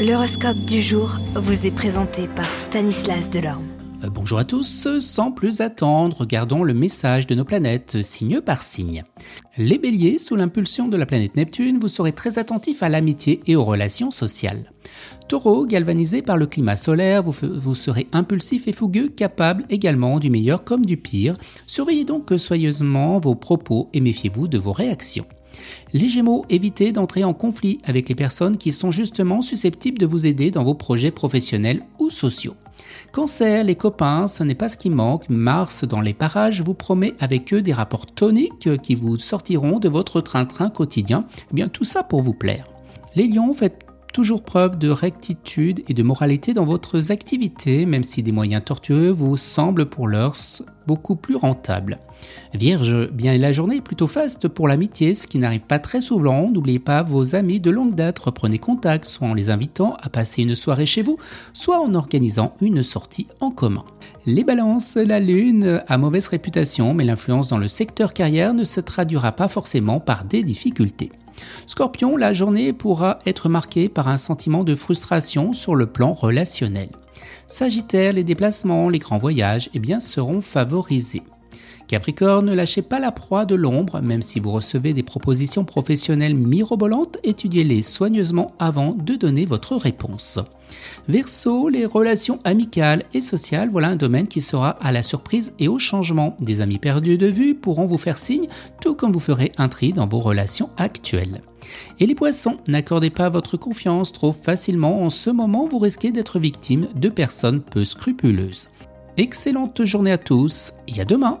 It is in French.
L'horoscope du jour vous est présenté par Stanislas Delorme. Euh, bonjour à tous, sans plus attendre, regardons le message de nos planètes signe par signe. Les béliers, sous l'impulsion de la planète Neptune, vous serez très attentifs à l'amitié et aux relations sociales. Taureau, galvanisé par le climat solaire, vous, serez impulsif et fougueux, capable également du meilleur comme du pire. Surveillez donc soigneusement vos propos et méfiez-vous de vos réactions. Les Gémeaux, évitez d'entrer en conflit avec les personnes qui sont justement susceptibles de vous aider dans vos projets professionnels ou sociaux. Cancer, les copains, ce n'est pas ce qui manque. Mars, dans les parages, vous promet avec eux des rapports toniques qui vous sortiront de votre train-train quotidien. Eh bien, tout ça pour vous plaire. Les lions, faites toujours preuve de rectitude et de moralité dans votre activité, même si des moyens tortueux vous semblent pour l'heure beaucoup plus rentables. Vierge, bien la journée est plutôt faste pour l'amitié, ce qui n'arrive pas très souvent. N'oubliez pas vos amis de longue date, reprenez contact, soit en les invitant à passer une soirée chez vous, soit en organisant une sortie en commun. Les balances, la lune a mauvaise réputation, mais l'influence dans le secteur carrière ne se traduira pas forcément par des difficultés. Scorpion, la journée pourra être marquée par un sentiment de frustration sur le plan relationnel. Sagittaire, les déplacements, les grands voyages eh bien, seront favorisés. Capricorne, ne lâchez pas la proie de l'ombre, même si vous recevez des propositions professionnelles mirobolantes, étudiez-les soigneusement avant de donner votre réponse. Verseau, les relations amicales et sociales, voilà un domaine qui sera à la surprise et au changement. Des amis perdus de vue pourront vous faire signe, tout comme vous ferez un tri dans vos relations actuelles. Et les poissons, n'accordez pas votre confiance trop facilement, en ce moment vous risquez d'être victime de personnes peu scrupuleuses. Excellente journée à tous et à demain